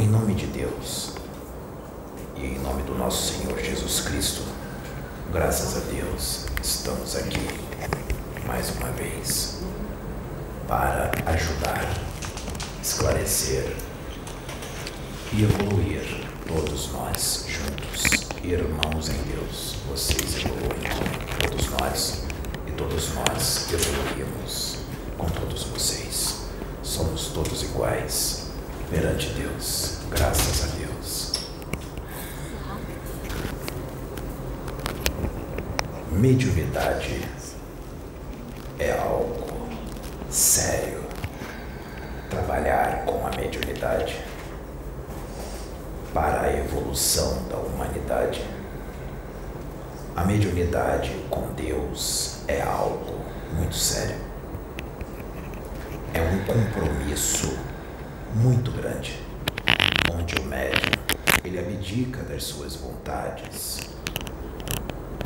Em nome de Deus e em nome do nosso Senhor Jesus Cristo, graças a Deus, estamos aqui mais uma vez para ajudar, esclarecer e evoluir todos nós juntos, irmãos em Deus. Vocês evoluem, todos nós e todos nós evoluímos com todos vocês. Somos todos iguais perante Deus, graças a Deus. Mediunidade é algo sério. Trabalhar com a mediunidade para a evolução da humanidade. A mediunidade com Deus é algo muito sério. É um compromisso muito grande, onde o médium ele abdica das suas vontades,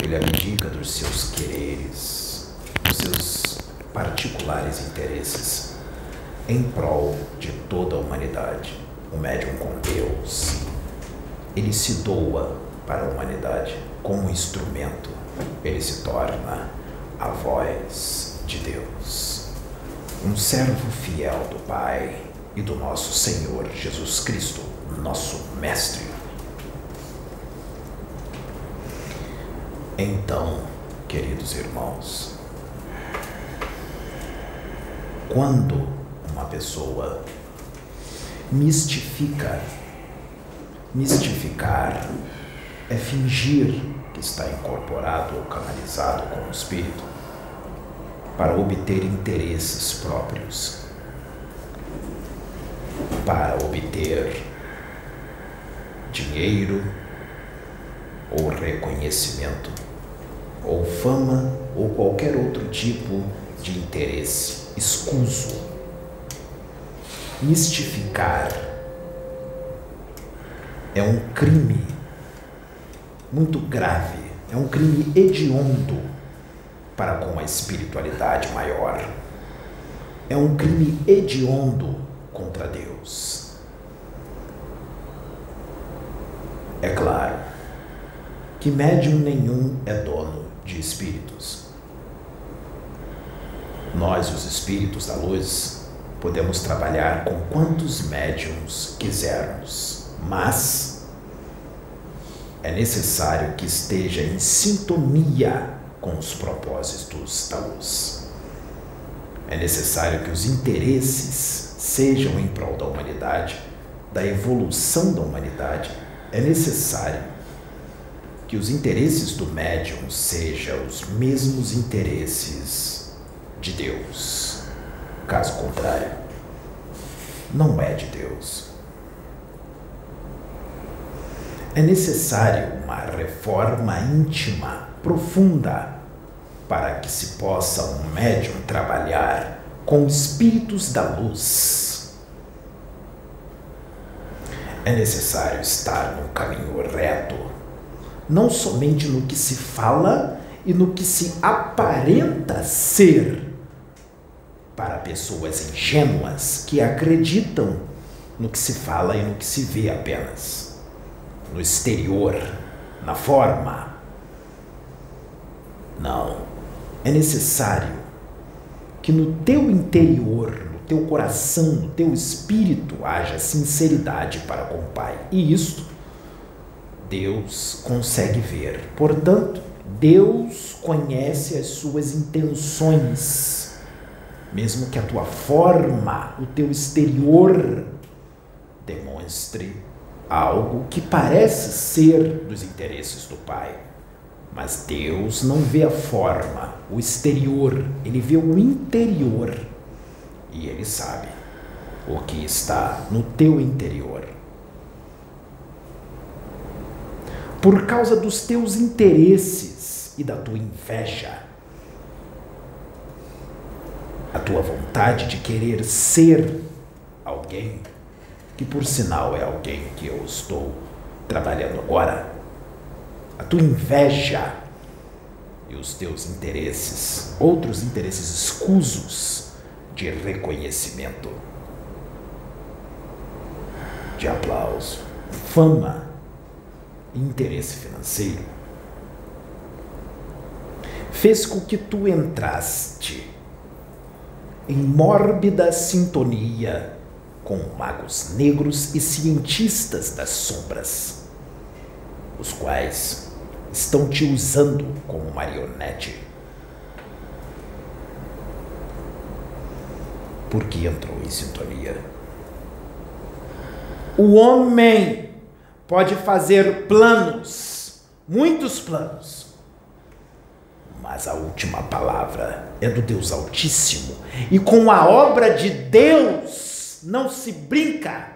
ele abdica dos seus quereres, dos seus particulares interesses, em prol de toda a humanidade. O médium com Deus, ele se doa para a humanidade como instrumento, ele se torna a voz de Deus, um servo fiel do Pai e do nosso Senhor Jesus Cristo, nosso Mestre. Então, queridos irmãos, quando uma pessoa mistifica, mistificar é fingir que está incorporado ou canalizado com o espírito para obter interesses próprios, para obter dinheiro ou reconhecimento, ou fama ou qualquer outro tipo de interesse escuso. Mistificar é um crime muito grave, é um crime hediondo para com a espiritualidade maior. É um crime hediondo contra Deus. É claro que médium nenhum é dono de espíritos. Nós, os espíritos da luz, podemos trabalhar com quantos médiums quisermos, mas é necessário que esteja em sintonia com os propósitos da luz. É necessário que os interesses sejam em prol da humanidade, da evolução da humanidade. É necessário que os interesses do médium sejam os mesmos interesses de Deus. Caso contrário, não é de Deus. É necessário uma reforma íntima, profunda, para que se possa um médium trabalhar com espíritos da luz. É necessário estar no caminho reto, não somente no que se fala e no que se aparenta ser, para pessoas ingênuas que acreditam no que se fala e no que se vê apenas, no exterior, na forma. Não. É necessário que no teu interior, no teu coração, no teu espírito haja sinceridade para com o Pai. E isto Deus consegue ver. Portanto, Deus conhece as suas intenções, mesmo que a tua forma, o teu exterior demonstre algo que parece ser dos interesses do Pai. Mas Deus não vê a forma, o exterior, ele vê o interior. E ele sabe o que está no teu interior. Por causa dos teus interesses e da tua inveja, a tua vontade de querer ser alguém, que por sinal é alguém que eu estou trabalhando agora, a tua inveja e os teus interesses, outros interesses escusos de reconhecimento, de aplauso, fama interesse financeiro, fez com que tu entraste em mórbida sintonia com magos negros e cientistas das sombras, os quais estão te usando como marionete. Porque entrou em sintonia. O homem pode fazer planos, muitos planos, mas a última palavra é do Deus Altíssimo, e com a obra de Deus não se brinca.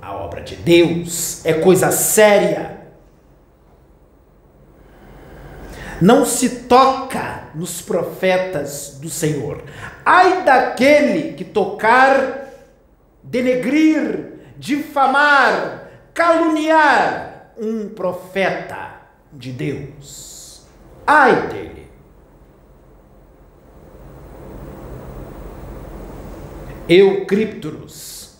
A obra de Deus é coisa séria. Não se toca nos profetas do Senhor. Ai daquele que tocar, denegrir, difamar, caluniar um profeta de Deus. Ai dele. Eu, Criptoros,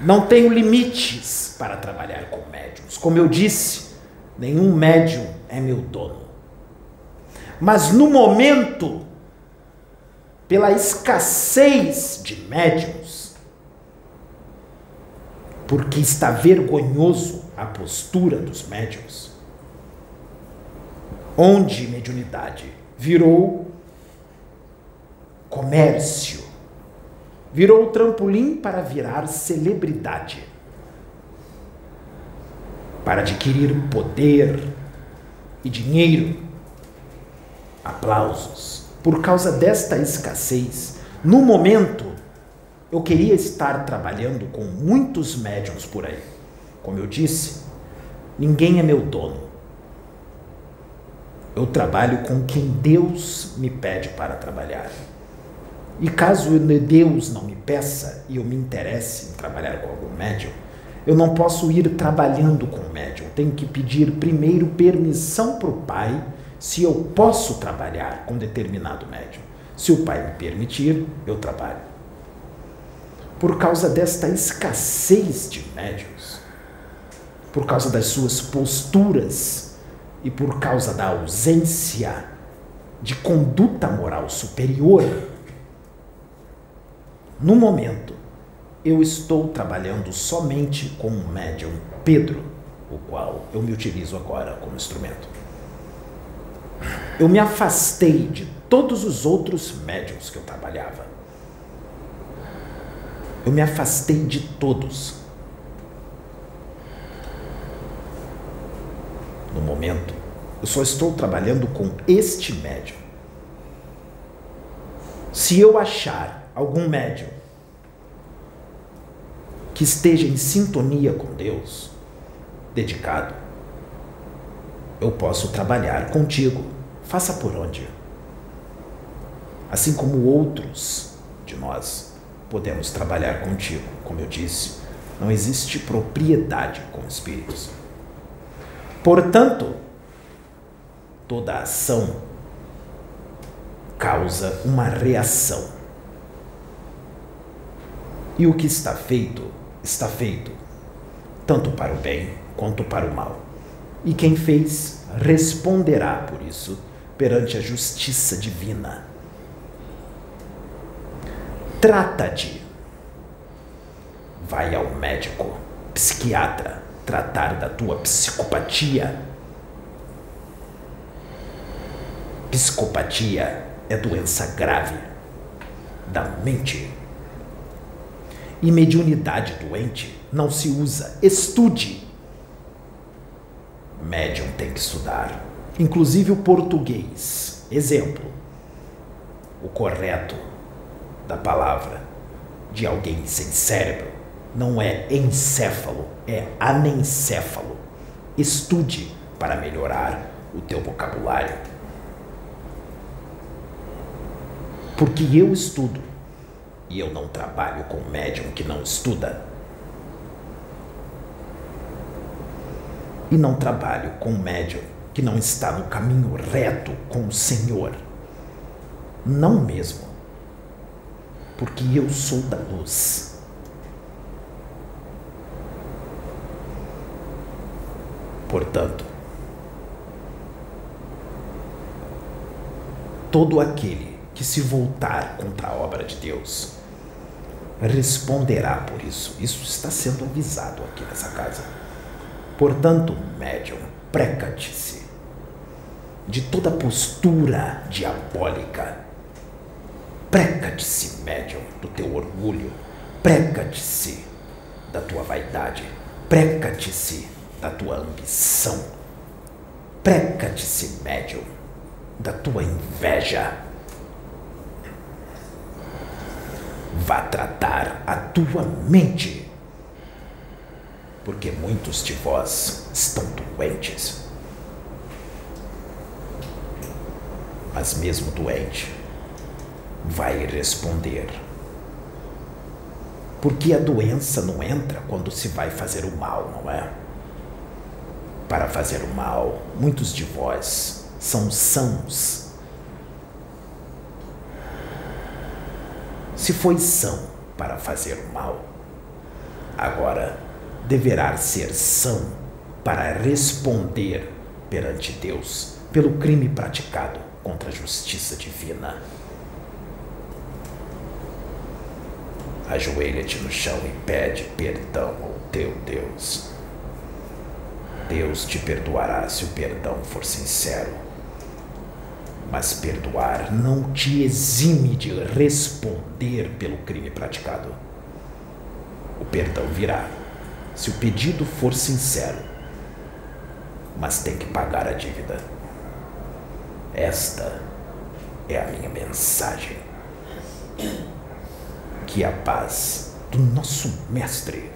não tenho limites para trabalhar com médiums. Como eu disse, nenhum médium é meu dono. Mas no momento, pela escassez de médiums, porque está vergonhoso a postura dos médiums, onde mediunidade virou comércio, virou trampolim para virar celebridade, para adquirir poder, e dinheiro, aplausos. Por causa desta escassez, no momento, eu queria estar trabalhando com muitos médiums por aí. Como eu disse, ninguém é meu dono. Eu trabalho com quem Deus me pede para trabalhar. E caso Deus não me peça e eu me interesse em trabalhar com algum médium, eu não posso ir trabalhando com o médium. Tenho que pedir primeiro permissão para o pai se eu posso trabalhar com determinado médium. Se o pai me permitir, eu trabalho. Por causa desta escassez de médiums, por causa das suas posturas e por causa da ausência de conduta moral superior, no momento eu estou trabalhando somente com o médium Pedro, o qual eu me utilizo agora como instrumento. Eu me afastei de todos os outros médiums que eu trabalhava. Eu me afastei de todos. No momento, eu só estou trabalhando com este médium. Se eu achar algum médium que esteja em sintonia com Deus, dedicado, eu posso trabalhar contigo, faça por onde. Assim como outros de nós podemos trabalhar contigo, como eu disse, não existe propriedade com espíritos. Portanto, toda ação causa uma reação. E o que está feito está feito, tanto para o bem quanto para o mal. E quem fez responderá por isso perante a justiça divina. Trata-de. Vai ao médico, psiquiatra, tratar da tua psicopatia. Psicopatia é doença grave da mente e mediunidade doente não se usa. Estude. Médium tem que estudar, inclusive o português. Exemplo: o correto da palavra de alguém sem cérebro não é encéfalo, é anencéfalo. Estude para melhorar o teu vocabulário. Porque eu estudo e eu não trabalho com médium que não estuda. E não trabalho com médium que não está no caminho reto com o Senhor. Não mesmo. Porque eu sou da luz. Portanto, todo aquele que se voltar contra a obra de Deus responderá por isso. Isso está sendo avisado aqui nessa casa. Portanto, médium, precate-se de toda postura diabólica. Precate-se, médium, do teu orgulho. Precate-se da tua vaidade. Precate-se da tua ambição. Precate-se, médium, da tua inveja. Vá tratar a tua mente porque muitos de vós estão doentes. Mas mesmo doente, vai responder. Porque a doença não entra quando se vai fazer o mal, não é? Para fazer o mal, muitos de vós são sãos. Se foi são para fazer o mal, agora deverá ser são para responder perante Deus pelo crime praticado contra a justiça divina. Ajoelha-te no chão e pede perdão ao teu Deus. Deus te perdoará se o perdão for sincero. Mas perdoar não te exime de responder pelo crime praticado. O perdão virá se o pedido for sincero, mas tem que pagar a dívida. Esta é a minha mensagem. Que a paz do nosso Mestre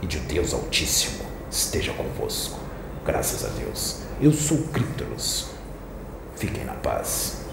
e de Deus Altíssimo esteja convosco. Graças a Deus. Eu sou Críptoros. Fiquem na paz.